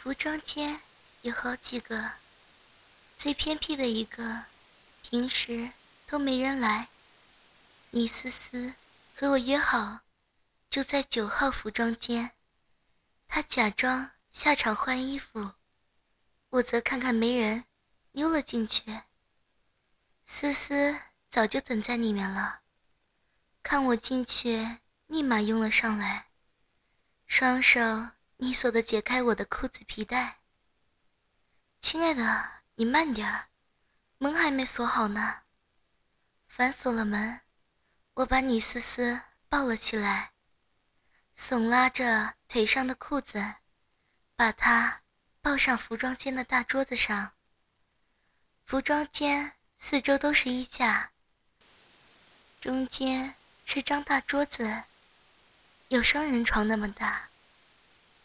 服装间有好几个，最偏僻的一个，平时都没人来。倪思思和我约好，就在九号服装间。她假装下场换衣服，我则看看没人，溜了进去。思思早就等在里面了，看我进去，立马拥了上来，双手。你锁的解开我的裤子皮带，亲爱的，你慢点儿，门还没锁好呢。反锁了门，我把你思思抱了起来，耸拉着腿上的裤子，把她抱上服装间的大桌子上。服装间四周都是衣架，中间是张大桌子，有双人床那么大。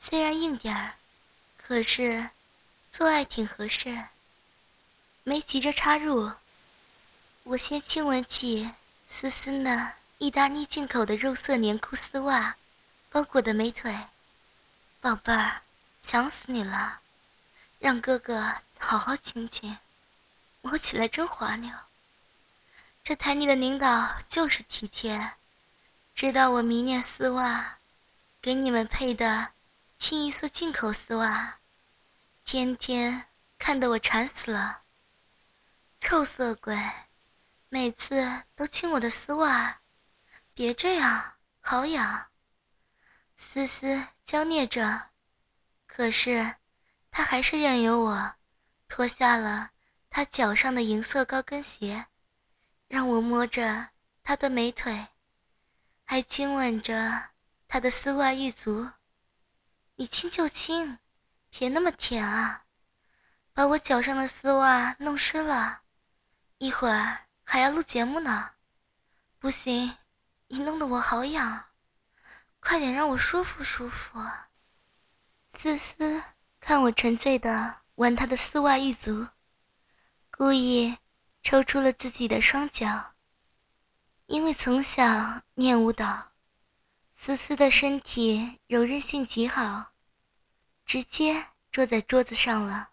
虽然硬点儿，可是做爱挺合适。没急着插入，我先亲吻起丝丝那意大利进口的肉色连裤丝袜包裹的美腿。宝贝儿，想死你了，让哥哥好好亲亲，摸起来真滑溜。这台里的领导就是体贴，知道我迷恋丝袜，给你们配的。清一色进口丝袜，天天看得我馋死了。臭色鬼，每次都亲我的丝袜，别这样，好痒。思思娇孽着，可是他还是任由我脱下了他脚上的银色高跟鞋，让我摸着他的美腿，还亲吻着他的丝袜玉足。你亲就亲，别那么甜啊！把我脚上的丝袜弄湿了，一会儿还要录节目呢。不行，你弄得我好痒，快点让我舒服舒服。思思看我沉醉的玩她的丝袜玉足，故意抽出了自己的双脚。因为从小练舞蹈。思思的身体柔韧性极好，直接坐在桌子上了，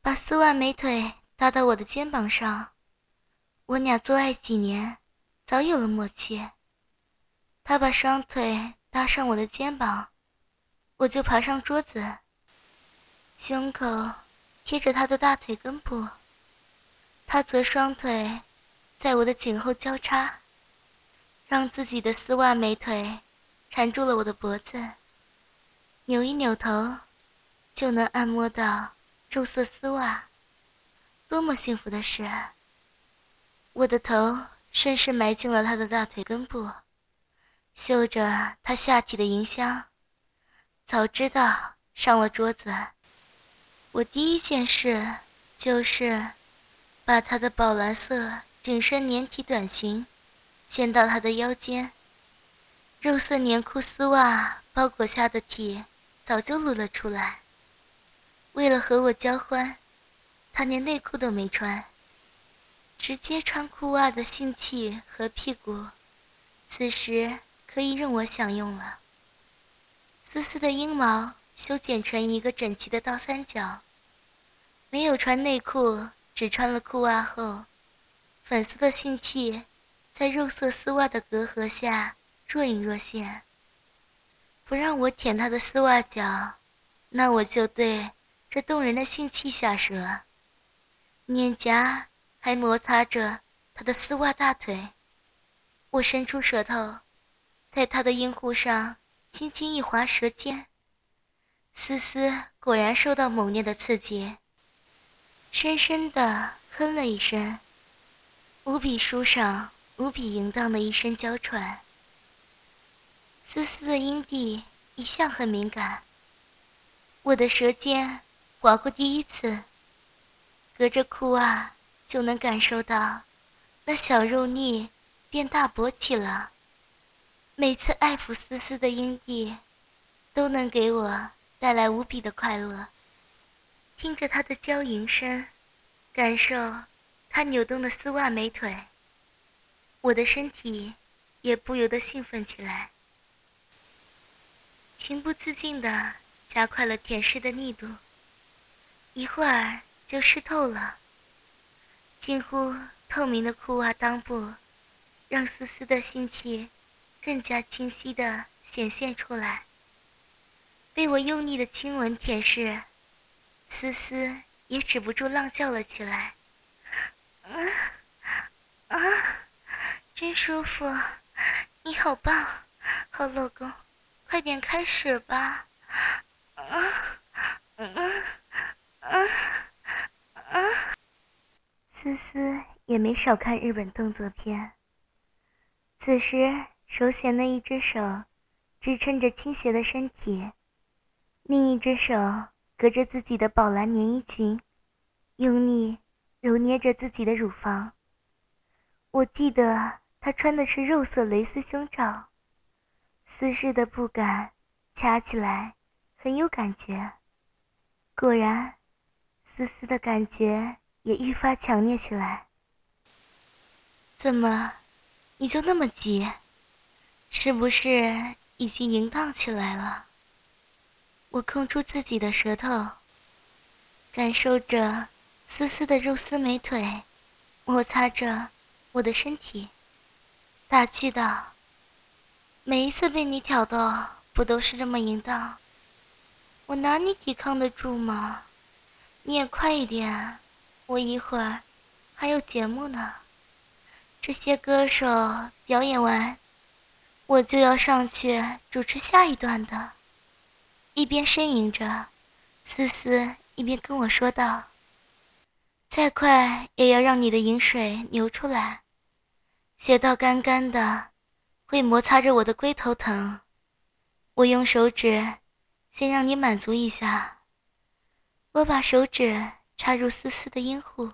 把丝袜美腿搭到我的肩膀上。我俩做爱几年，早有了默契。他把双腿搭上我的肩膀，我就爬上桌子，胸口贴着他的大腿根部，他则双腿在我的颈后交叉。让自己的丝袜美腿缠住了我的脖子，扭一扭头，就能按摩到肉色丝袜，多么幸福的事！我的头顺势埋进了他的大腿根部，嗅着他下体的银香。早知道上了桌子，我第一件事就是把他的宝蓝色紧身连体短裙。掀到他的腰间，肉色棉裤丝袜包裹下的体早就露了出来。为了和我交欢，他连内裤都没穿，直接穿裤袜的性器和屁股，此时可以任我享用了。丝丝的阴毛修剪成一个整齐的倒三角，没有穿内裤，只穿了裤袜后，粉色的性器。在肉色丝袜的隔阂下若隐若现。不让我舔他的丝袜脚，那我就对这动人的性器下舌。脸颊还摩擦着他的丝袜大腿，我伸出舌头，在他的阴户上轻轻一划舌尖。思思果然受到猛烈的刺激，深深的哼了一声，无比舒爽。无比淫荡的一声娇喘，丝丝的阴蒂一向很敏感。我的舌尖划过第一次，隔着裤袜就能感受到那小肉腻变大勃起了。每次爱抚丝丝的阴蒂，都能给我带来无比的快乐。听着她的娇吟声，感受她扭动的丝袜美腿。我的身体也不由得兴奋起来，情不自禁地加快了舔舐的力度，一会儿就湿透了。近乎透明的裤袜裆部，让丝丝的性气更加清晰地显现出来。被我用力的亲吻舔舐，丝丝也止不住浪叫了起来。啊啊，真舒服！你好棒，好老公，快点开始吧！啊嗯啊啊！思思也没少看日本动作片。此时，手闲的一只手支撑着倾斜的身体，另一只手隔着自己的宝蓝连衣裙，用力揉捏着自己的乳房。我记得她穿的是肉色蕾丝胸罩，丝质的布感掐起来很有感觉。果然，丝丝的感觉也愈发强烈起来。怎么，你就那么急？是不是已经淫荡起来了？我空出自己的舌头，感受着丝丝的肉丝美腿，摩擦着。我的身体，打趣道：“每一次被你挑逗，不都是这么淫荡？我拿你抵抗得住吗？你也快一点，我一会儿还有节目呢。这些歌手表演完，我就要上去主持下一段的。”一边呻吟着，思思一边跟我说道：“再快也要让你的饮水流出来。”血道干干的，会摩擦着我的龟头疼。我用手指先让你满足一下。我把手指插入丝丝的阴户，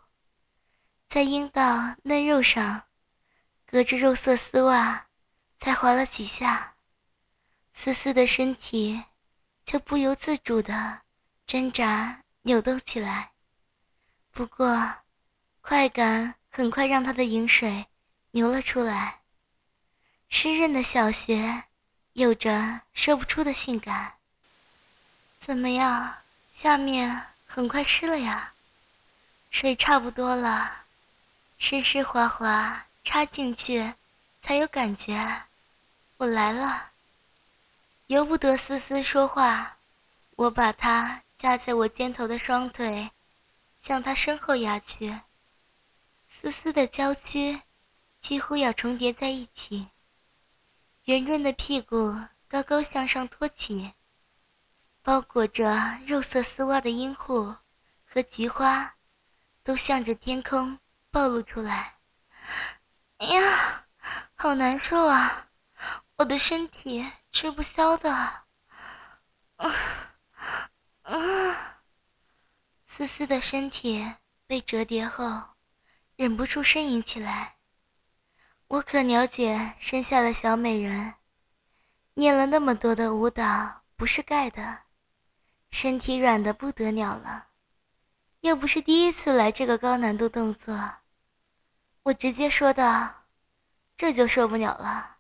在阴道嫩肉上，隔着肉色丝袜，才划了几下，丝丝的身体就不由自主的挣扎扭动起来。不过，快感很快让他的饮水。流了出来，湿润的小穴有着说不出的性感。怎么样，下面很快湿了呀？水差不多了，湿湿滑滑，插进去才有感觉。我来了。由不得思思说话，我把她架在我肩头的双腿向她身后压去。思思的娇躯。几乎要重叠在一起，圆润的屁股高高向上托起，包裹着肉色丝袜的阴户和菊花，都向着天空暴露出来。哎呀，好难受啊！我的身体吃不消的。啊啊！思思的身体被折叠后，忍不住呻吟起来。我可了解生下的小美人，练了那么多的舞蹈不是盖的，身体软的不得了了。又不是第一次来这个高难度动作，我直接说道：“这就受不了了。”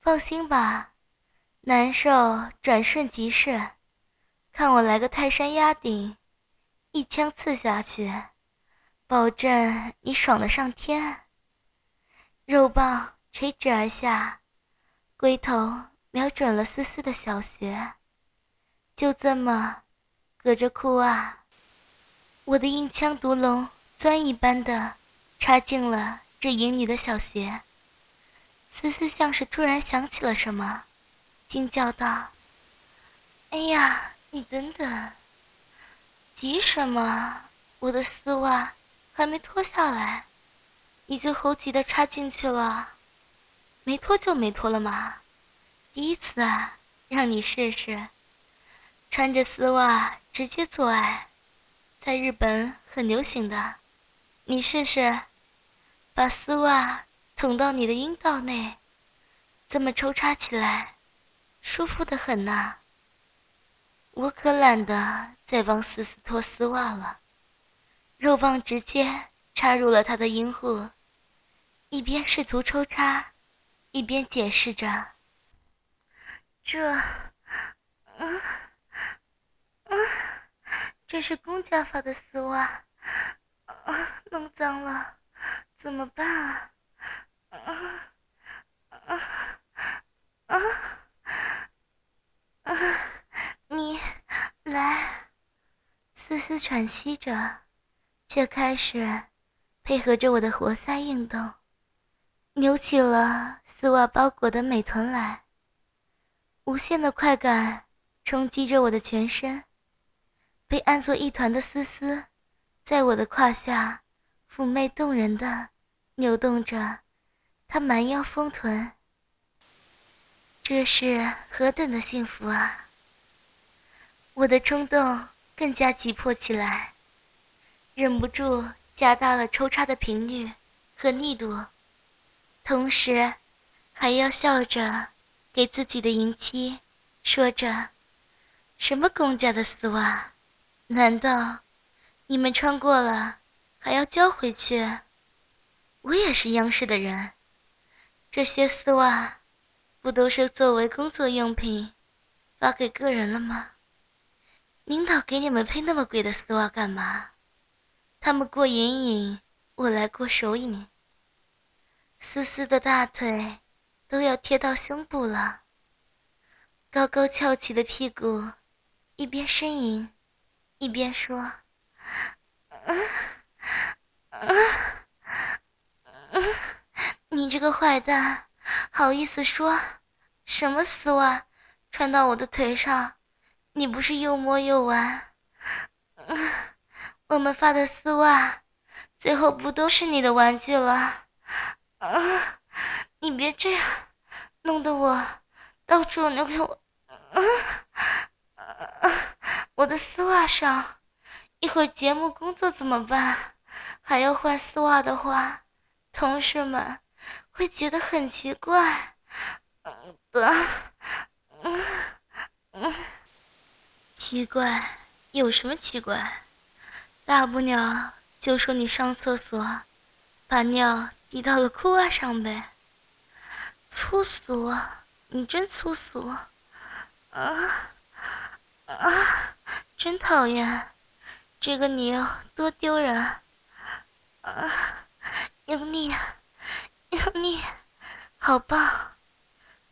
放心吧，难受转瞬即逝。看我来个泰山压顶，一枪刺下去，保证你爽的上天。肉棒垂直而下，龟头瞄准了思思的小穴，就这么隔着裤袜，我的硬枪毒龙钻一般的插进了这淫女的小穴。思思像是突然想起了什么，惊叫道：“哎呀，你等等，急什么？我的丝袜还没脱下来。”你就猴急的插进去了，没脱就没脱了嘛，第一次啊，让你试试，穿着丝袜直接做爱，在日本很流行的，你试试，把丝袜捅到你的阴道内，这么抽插起来，舒服的很呐。我可懒得再帮思思脱丝袜了，肉棒直接插入了他的阴户。一边试图抽插，一边解释着：“这，嗯，这是公家发的丝袜，啊，弄脏了，怎么办啊？啊啊啊啊！你来，丝丝喘息着，却开始配合着我的活塞运动，扭起了丝袜包裹的美臀来。无限的快感冲击着我的全身，被按作一团的丝丝，在我的胯下妩媚动人的扭动着，她蛮腰丰臀。这是何等的幸福啊！我的冲动更加急迫起来，忍不住加大了抽插的频率和力度，同时还要笑着。给自己的迎妻说着：“什么公家的丝袜？难道你们穿过了还要交回去？我也是央视的人，这些丝袜不都是作为工作用品发给个人了吗？领导给你们配那么贵的丝袜干嘛？他们过眼瘾，我来过手瘾。丝丝的大腿。”都要贴到胸部了，高高翘起的屁股，一边呻吟，一边说：“你这个坏蛋，好意思说什么丝袜穿到我的腿上？你不是又摸又玩？我们发的丝袜，最后不都是你的玩具了？”啊你别这样，弄得我到处扭给我，我的丝袜上，一会儿节目工作怎么办？还要换丝袜的话，同事们会觉得很奇怪。的，嗯嗯，奇怪，有什么奇怪？大不了就说你上厕所，把尿滴到了裤袜上呗。粗俗，你真粗俗，啊啊，真讨厌，这个你多丢人，啊，用力，用力，好棒！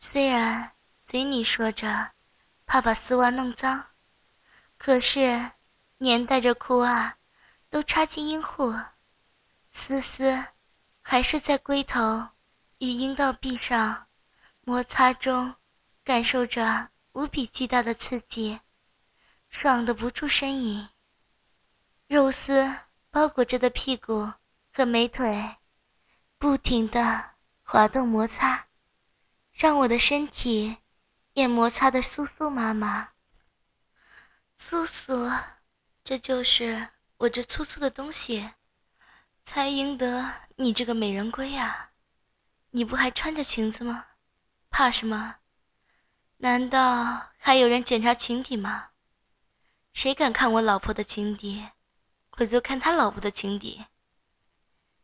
虽然嘴里说着怕把丝袜弄脏，可是粘带着裤袜都插进阴户，丝丝还是在龟头。与阴道壁上摩擦中，感受着无比巨大的刺激，爽的不住呻吟。肉丝包裹着的屁股和美腿，不停的滑动摩擦，让我的身体也摩擦的酥酥麻麻。酥酥，这就是我这粗粗的东西，才赢得你这个美人归呀！你不还穿着裙子吗？怕什么？难道还有人检查裙底吗？谁敢看我老婆的裙底，我就看他老婆的裙底。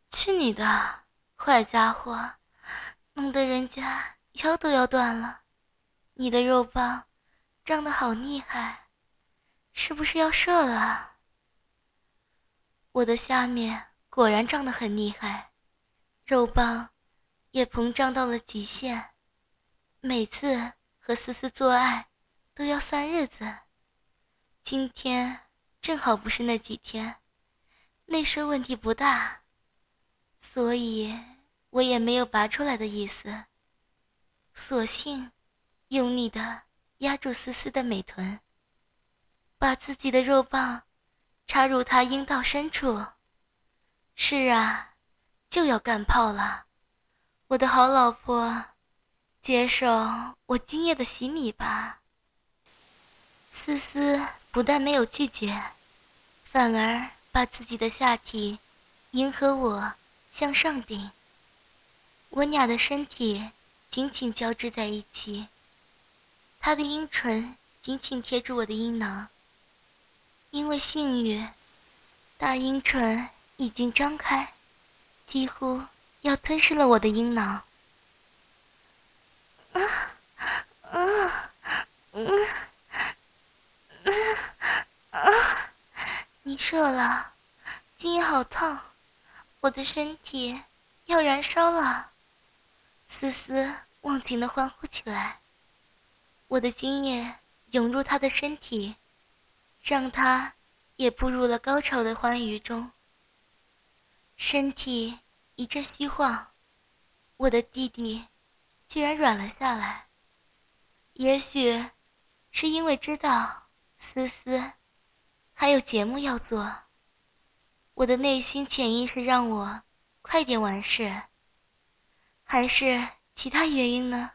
去你的，坏家伙，弄得人家腰都要断了。你的肉棒胀得好厉害，是不是要射了？我的下面果然胀得很厉害，肉棒。也膨胀到了极限，每次和思思做爱都要算日子。今天正好不是那几天，内射问题不大，所以我也没有拔出来的意思，索性用力的压住思思的美臀，把自己的肉棒插入她阴道深处。是啊，就要干炮了。我的好老婆，接受我今夜的洗礼吧。思思不但没有拒绝，反而把自己的下体迎合我向上顶。我俩的身体紧紧交织在一起，她的阴唇紧紧贴住我的阴囊。因为性欲，大阴唇已经张开，几乎。要吞噬了我的阴囊。啊啊嗯啊啊！你射了，今夜好烫，我的身体要燃烧了。思思忘情的欢呼起来，我的精液涌入他的身体，让他也步入了高潮的欢愉中。身体一阵虚晃，我的弟弟居然软了下来。也许是因为知道思思还有节目要做，我的内心潜意识让我快点完事。还是其他原因呢？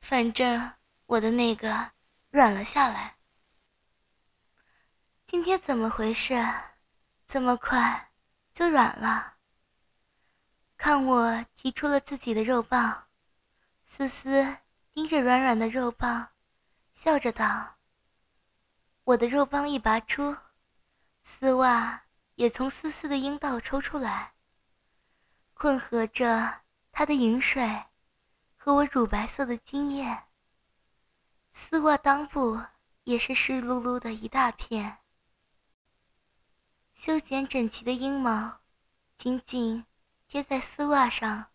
反正我的那个软了下来。今天怎么回事？这么快就软了？看我提出了自己的肉棒，思思盯着软软的肉棒，笑着道：“我的肉棒一拔出，丝袜也从思思的阴道抽出来，混合着。”他的饮水和我乳白色的精液，丝袜裆部也是湿漉漉的一大片。修剪整齐的阴毛紧紧贴在丝袜上，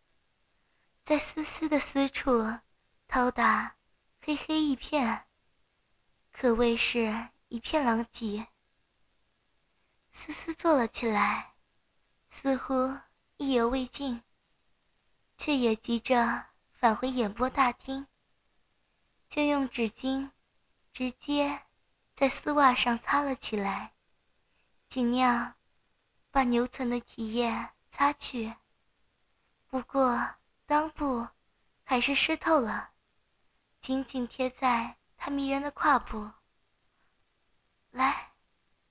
在丝丝的丝处掏打，黑黑一片，可谓是一片狼藉。丝丝坐了起来，似乎意犹未尽。却也急着返回演播大厅，就用纸巾直接在丝袜上擦了起来，尽量把留存的体液擦去。不过裆部还是湿透了，紧紧贴在他迷人的胯部。来，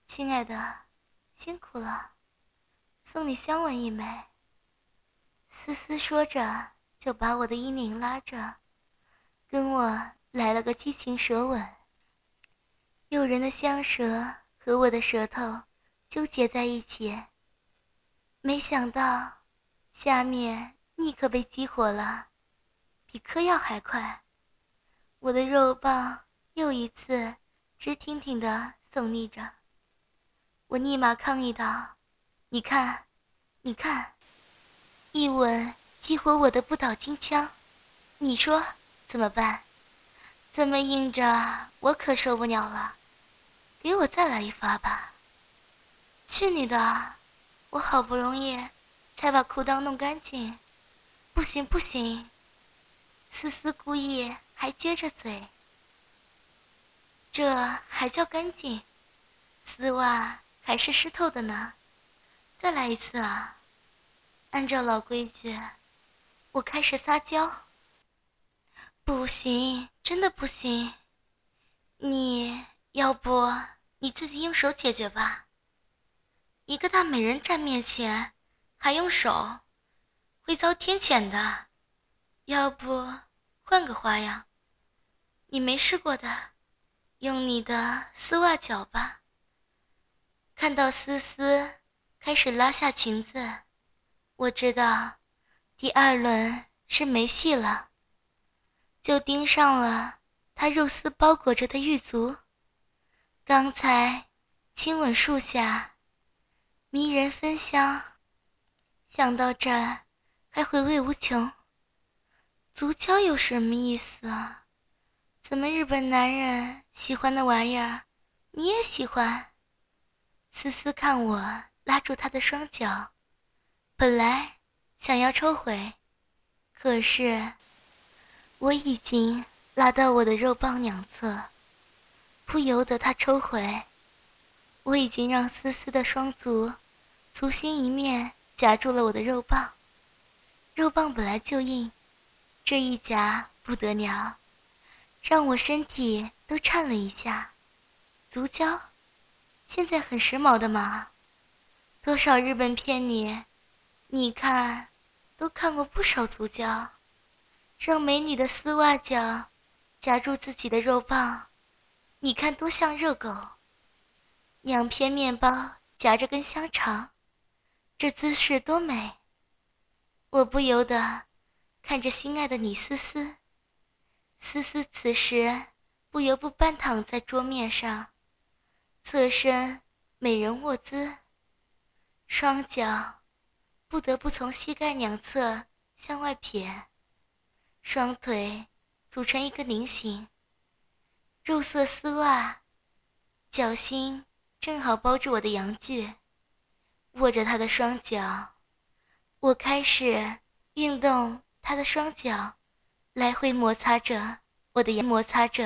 亲爱的，辛苦了，送你香吻一枚。思思说着，就把我的衣领拉着，跟我来了个激情舌吻。诱人的香舌和我的舌头纠结在一起，没想到下面立刻被激活了，比嗑药还快。我的肉棒又一次直挺挺地耸立着，我立马抗议道：“你看，你看。”一吻激活我的不倒金枪，你说怎么办？这么硬着，我可受不了了。给我再来一发吧！去你的！我好不容易才把裤裆弄干净，不行不行！思思故意还撅着嘴，这还叫干净？丝袜还是湿透的呢，再来一次啊！按照老规矩，我开始撒娇。不行，真的不行。你要不你自己用手解决吧。一个大美人站面前，还用手，会遭天谴的。要不换个花样？你没试过的，用你的丝袜脚吧。看到思思开始拉下裙子。我知道，第二轮是没戏了，就盯上了她肉丝包裹着的玉足。刚才亲吻树下，迷人芬香，想到这还回味无穷。足交有什么意思啊？怎么日本男人喜欢的玩意儿，你也喜欢？思思看我拉住他的双脚。本来想要抽回，可是我已经拉到我的肉棒两侧，不由得他抽回。我已经让思思的双足足心一面夹住了我的肉棒，肉棒本来就硬，这一夹不得了，让我身体都颤了一下。足胶，现在很时髦的嘛，多少日本片里。你看，都看过不少足胶，让美女的丝袜脚夹住自己的肉棒，你看多像热狗。两片面包夹着根香肠，这姿势多美。我不由得看着心爱的李思思，思思此时不由不半躺在桌面上，侧身美人卧姿，双脚不得不从膝盖两侧向外撇，双腿组成一个菱形，肉色丝袜，脚心正好包住我的阳具，握着他的双脚，我开始运动他的双脚，来回摩擦着我的摩擦着